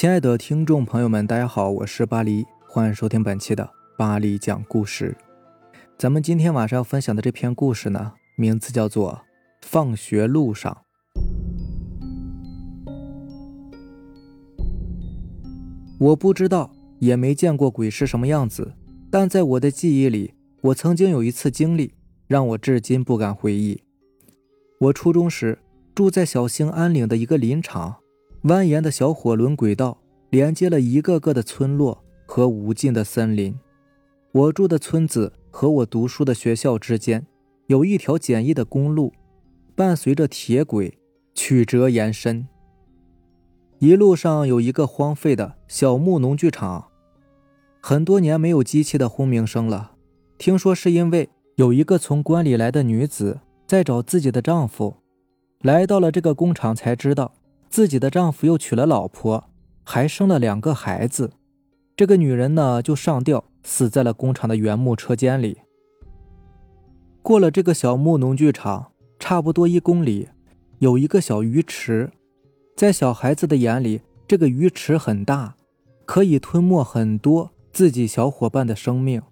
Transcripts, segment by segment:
亲爱的听众朋友们，大家好，我是巴黎，欢迎收听本期的巴黎讲故事。咱们今天晚上要分享的这篇故事呢，名字叫做《放学路上》。我不知道，也没见过鬼是什么样子，但在我的记忆里，我曾经有一次经历，让我至今不敢回忆。我初中时住在小兴安岭的一个林场。蜿蜒的小火轮轨道连接了一个个的村落和无尽的森林。我住的村子和我读书的学校之间有一条简易的公路，伴随着铁轨曲折延伸。一路上有一个荒废的小木农具厂，很多年没有机器的轰鸣声了。听说是因为有一个从关里来的女子在找自己的丈夫，来到了这个工厂才知道。自己的丈夫又娶了老婆，还生了两个孩子。这个女人呢，就上吊死在了工厂的原木车间里。过了这个小木农具厂，差不多一公里，有一个小鱼池。在小孩子的眼里，这个鱼池很大，可以吞没很多自己小伙伴的生命。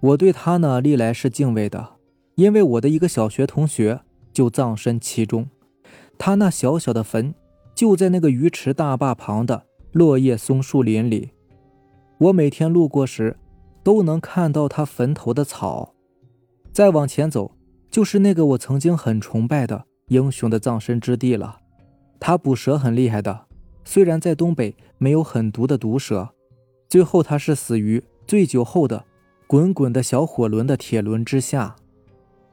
我对他呢，历来是敬畏的，因为我的一个小学同学就葬身其中。他那小小的坟就在那个鱼池大坝旁的落叶松树林里，我每天路过时都能看到他坟头的草。再往前走，就是那个我曾经很崇拜的英雄的葬身之地了。他捕蛇很厉害的，虽然在东北没有很毒的毒蛇，最后他是死于醉酒后的滚滚的小火轮的铁轮之下。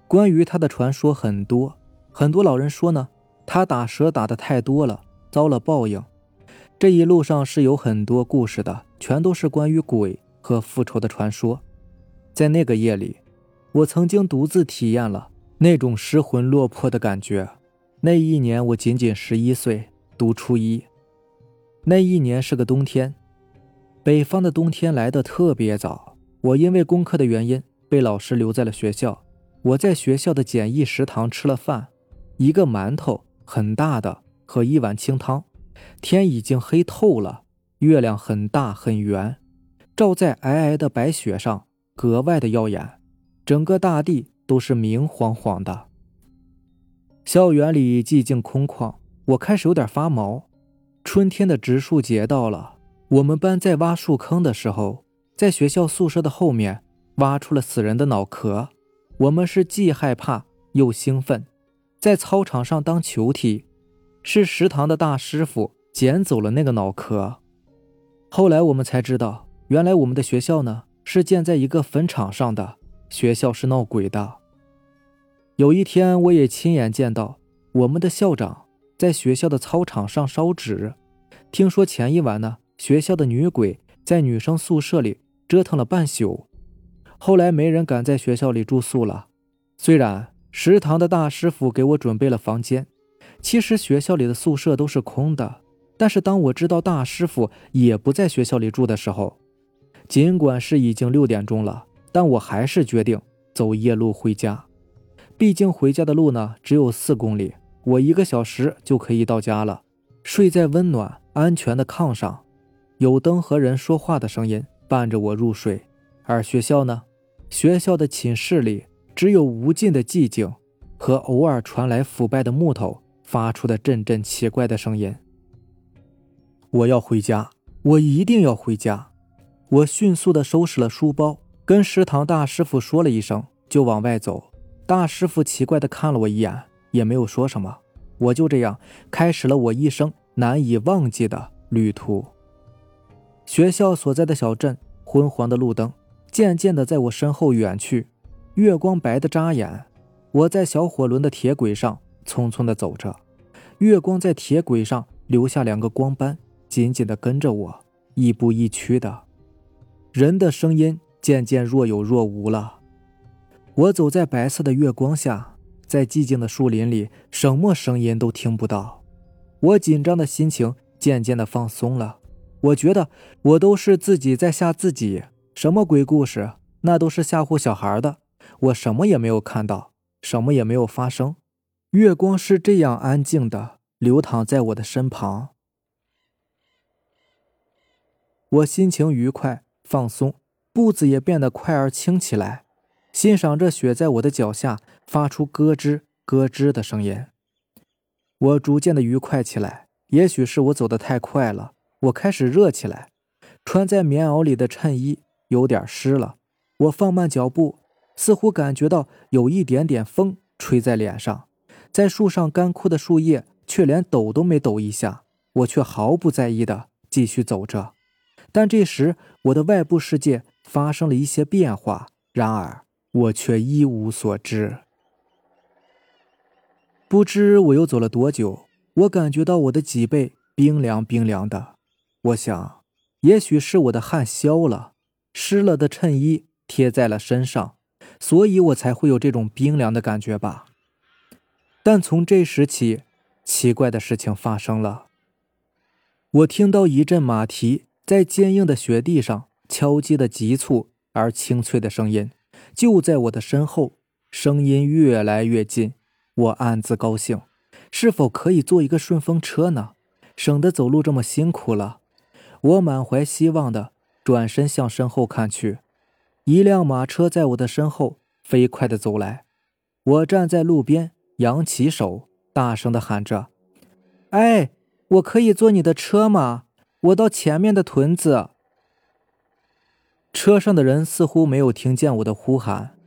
关于他的传说很多，很多老人说呢。他打蛇打的太多了，遭了报应。这一路上是有很多故事的，全都是关于鬼和复仇的传说。在那个夜里，我曾经独自体验了那种失魂落魄的感觉。那一年我仅仅十一岁，读初一。那一年是个冬天，北方的冬天来的特别早。我因为功课的原因被老师留在了学校。我在学校的简易食堂吃了饭，一个馒头。很大的和一碗清汤，天已经黑透了，月亮很大很圆，照在皑皑的白雪上，格外的耀眼，整个大地都是明晃晃的。校园里寂静空旷，我开始有点发毛。春天的植树节到了，我们班在挖树坑的时候，在学校宿舍的后面挖出了死人的脑壳，我们是既害怕又兴奋。在操场上当球踢，是食堂的大师傅捡走了那个脑壳。后来我们才知道，原来我们的学校呢是建在一个坟场上的，学校是闹鬼的。有一天，我也亲眼见到我们的校长在学校的操场上烧纸。听说前一晚呢，学校的女鬼在女生宿舍里折腾了半宿，后来没人敢在学校里住宿了。虽然。食堂的大师傅给我准备了房间。其实学校里的宿舍都是空的，但是当我知道大师傅也不在学校里住的时候，尽管是已经六点钟了，但我还是决定走夜路回家。毕竟回家的路呢只有四公里，我一个小时就可以到家了。睡在温暖安全的炕上，有灯和人说话的声音伴着我入睡。而学校呢，学校的寝室里。只有无尽的寂静，和偶尔传来腐败的木头发出的阵阵奇怪的声音。我要回家，我一定要回家。我迅速地收拾了书包，跟食堂大师傅说了一声，就往外走。大师傅奇怪地看了我一眼，也没有说什么。我就这样开始了我一生难以忘记的旅途。学校所在的小镇，昏黄的路灯渐渐地在我身后远去。月光白的扎眼，我在小火轮的铁轨上匆匆地走着，月光在铁轨上留下两个光斑，紧紧地跟着我，亦步亦趋的。人的声音渐渐若有若无了。我走在白色的月光下，在寂静的树林里，什么声音都听不到。我紧张的心情渐渐的放松了。我觉得我都是自己在吓自己，什么鬼故事，那都是吓唬小孩的。我什么也没有看到，什么也没有发生。月光是这样安静的流淌在我的身旁。我心情愉快，放松，步子也变得快而轻起来，欣赏着雪在我的脚下发出咯吱咯吱的声音。我逐渐的愉快起来，也许是我走得太快了，我开始热起来，穿在棉袄里的衬衣有点湿了。我放慢脚步，似乎感觉到有一点点风吹在脸上，在树上干枯的树叶却连抖都没抖一下，我却毫不在意的继续走着。但这时我的外部世界发生了一些变化，然而我却一无所知。不知我又走了多久，我感觉到我的脊背冰凉冰凉的。我想，也许是我的汗消了，湿了的衬衣贴在了身上，所以我才会有这种冰凉的感觉吧。但从这时起，奇怪的事情发生了。我听到一阵马蹄在坚硬的雪地上敲击的急促而清脆的声音，就在我的身后，声音越来越近。我暗自高兴，是否可以坐一个顺风车呢？省得走路这么辛苦了。我满怀希望的转身向身后看去，一辆马车在我的身后飞快的走来。我站在路边，扬起手，大声的喊着：“哎，我可以坐你的车吗？我到前面的屯子。”车上的人似乎没有听见我的呼喊，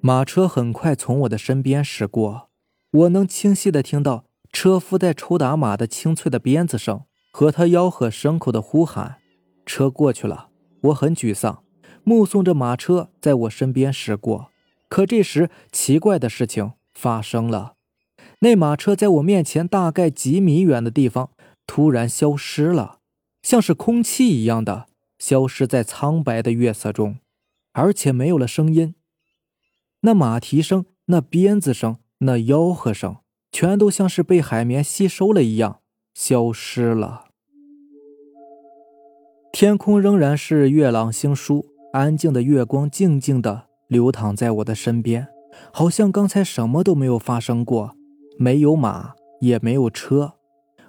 马车很快从我的身边驶过。我能清晰的听到车夫在抽打马的清脆的鞭子声和他吆喝牲口的呼喊。车过去了，我很沮丧，目送着马车在我身边驶过。可这时，奇怪的事情发生了，那马车在我面前大概几米远的地方突然消失了，像是空气一样的消失在苍白的月色中，而且没有了声音。那马蹄声，那鞭子声。那吆喝声全都像是被海绵吸收了一样消失了。天空仍然是月朗星疏，安静的月光静静的流淌在我的身边，好像刚才什么都没有发生过，没有马，也没有车。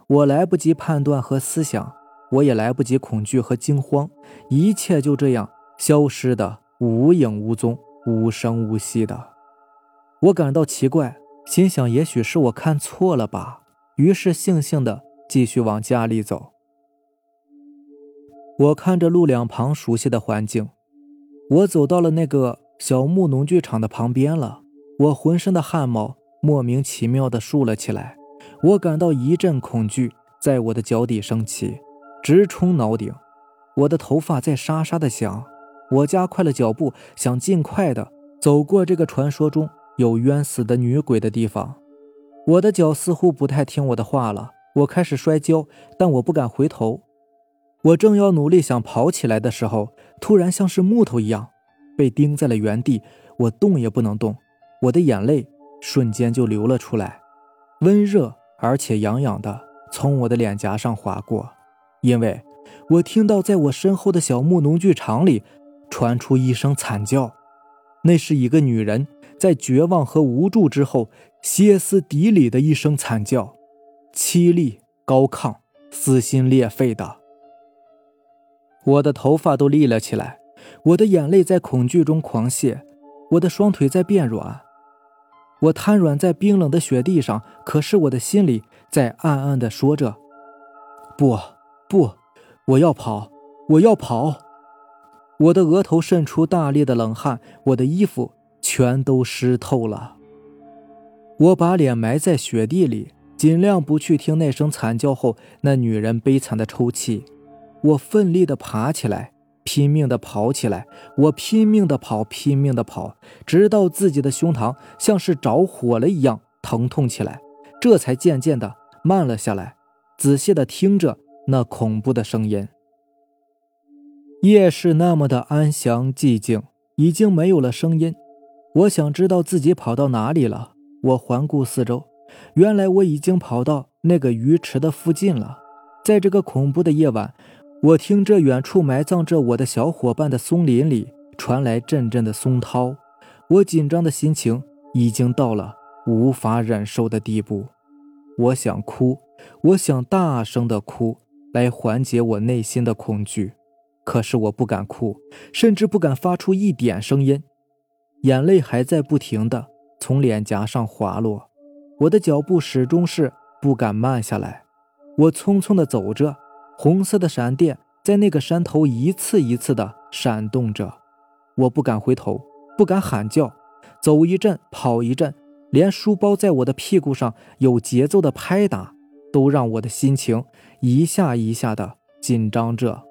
我来不及判断和思想，我也来不及恐惧和惊慌，一切就这样消失的无影无踪、无声无息的。我感到奇怪。心想，也许是我看错了吧。于是悻悻地继续往家里走。我看着路两旁熟悉的环境，我走到了那个小木农具厂的旁边了。我浑身的汗毛莫名其妙地竖了起来，我感到一阵恐惧在我的脚底升起，直冲脑顶。我的头发在沙沙的响。我加快了脚步，想尽快地走过这个传说中。有冤死的女鬼的地方，我的脚似乎不太听我的话了。我开始摔跤，但我不敢回头。我正要努力想跑起来的时候，突然像是木头一样被钉在了原地，我动也不能动。我的眼泪瞬间就流了出来，温热而且痒痒的从我的脸颊上划过，因为我听到在我身后的小木农具厂里传出一声惨叫，那是一个女人。在绝望和无助之后，歇斯底里的一声惨叫，凄厉高亢，撕心裂肺的。我的头发都立了起来，我的眼泪在恐惧中狂泻，我的双腿在变软，我瘫软在冰冷的雪地上。可是我的心里在暗暗的说着：“不，不，我要跑，我要跑。”我的额头渗出大粒的冷汗，我的衣服。全都湿透了。我把脸埋在雪地里，尽量不去听那声惨叫后那女人悲惨的抽泣。我奋力地爬起来，拼命地跑起来。我拼命地跑，拼命地跑，直到自己的胸膛像是着火了一样疼痛起来，这才渐渐地慢了下来。仔细地听着那恐怖的声音。夜是那么的安详寂静，已经没有了声音。我想知道自己跑到哪里了。我环顾四周，原来我已经跑到那个鱼池的附近了。在这个恐怖的夜晚，我听着远处埋葬着我的小伙伴的松林里传来阵阵的松涛，我紧张的心情已经到了无法忍受的地步。我想哭，我想大声的哭，来缓解我内心的恐惧。可是我不敢哭，甚至不敢发出一点声音，眼泪还在不停的从脸颊上滑落。我的脚步始终是不敢慢下来，我匆匆的走着，红色的闪电在那个山头一次一次的闪动着。我不敢回头，不敢喊叫，走一阵跑一阵，连书包在我的屁股上有节奏的拍打，都让我的心情一下一下的紧张着。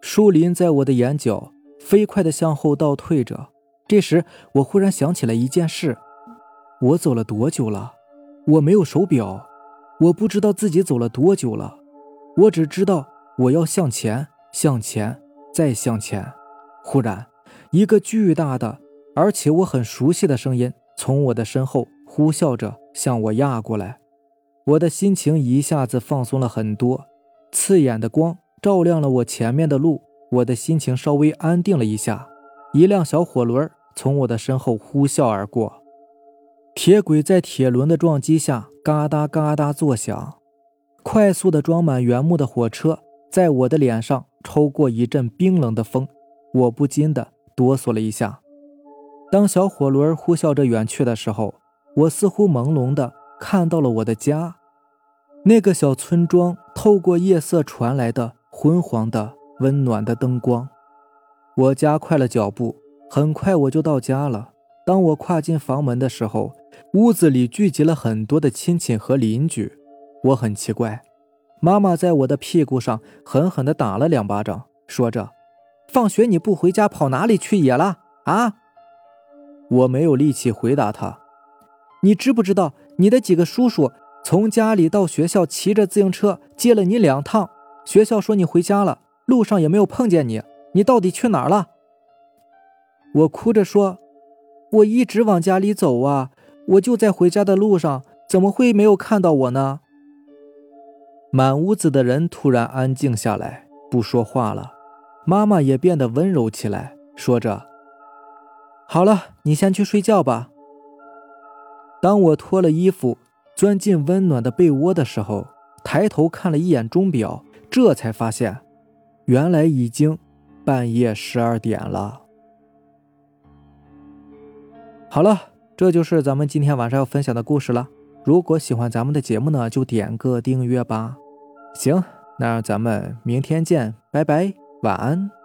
树林在我的眼角飞快地向后倒退着。这时，我忽然想起了一件事：我走了多久了？我没有手表，我不知道自己走了多久了。我只知道我要向前，向前，再向前。忽然，一个巨大的，而且我很熟悉的声音从我的身后呼啸着向我压过来。我的心情一下子放松了很多，刺眼的光。照亮了我前面的路，我的心情稍微安定了一下。一辆小火轮从我的身后呼啸而过，铁轨在铁轮的撞击下嘎哒嘎哒作响。快速的装满原木的火车在我的脸上抽过一阵冰冷的风，我不禁的哆嗦了一下。当小火轮呼啸着远去的时候，我似乎朦胧的看到了我的家，那个小村庄透过夜色传来的。昏黄的、温暖的灯光，我加快了脚步，很快我就到家了。当我跨进房门的时候，屋子里聚集了很多的亲戚和邻居。我很奇怪，妈妈在我的屁股上狠狠地打了两巴掌，说着：“放学你不回家，跑哪里去野了？”啊！我没有力气回答她。你知不知道，你的几个叔叔从家里到学校骑着自行车接了你两趟？学校说你回家了，路上也没有碰见你，你到底去哪儿了？我哭着说：“我一直往家里走啊，我就在回家的路上，怎么会没有看到我呢？”满屋子的人突然安静下来，不说话了。妈妈也变得温柔起来，说着：“好了，你先去睡觉吧。”当我脱了衣服，钻进温暖的被窝的时候，抬头看了一眼钟表。这才发现，原来已经半夜十二点了。好了，这就是咱们今天晚上要分享的故事了。如果喜欢咱们的节目呢，就点个订阅吧。行，那咱们明天见，拜拜，晚安。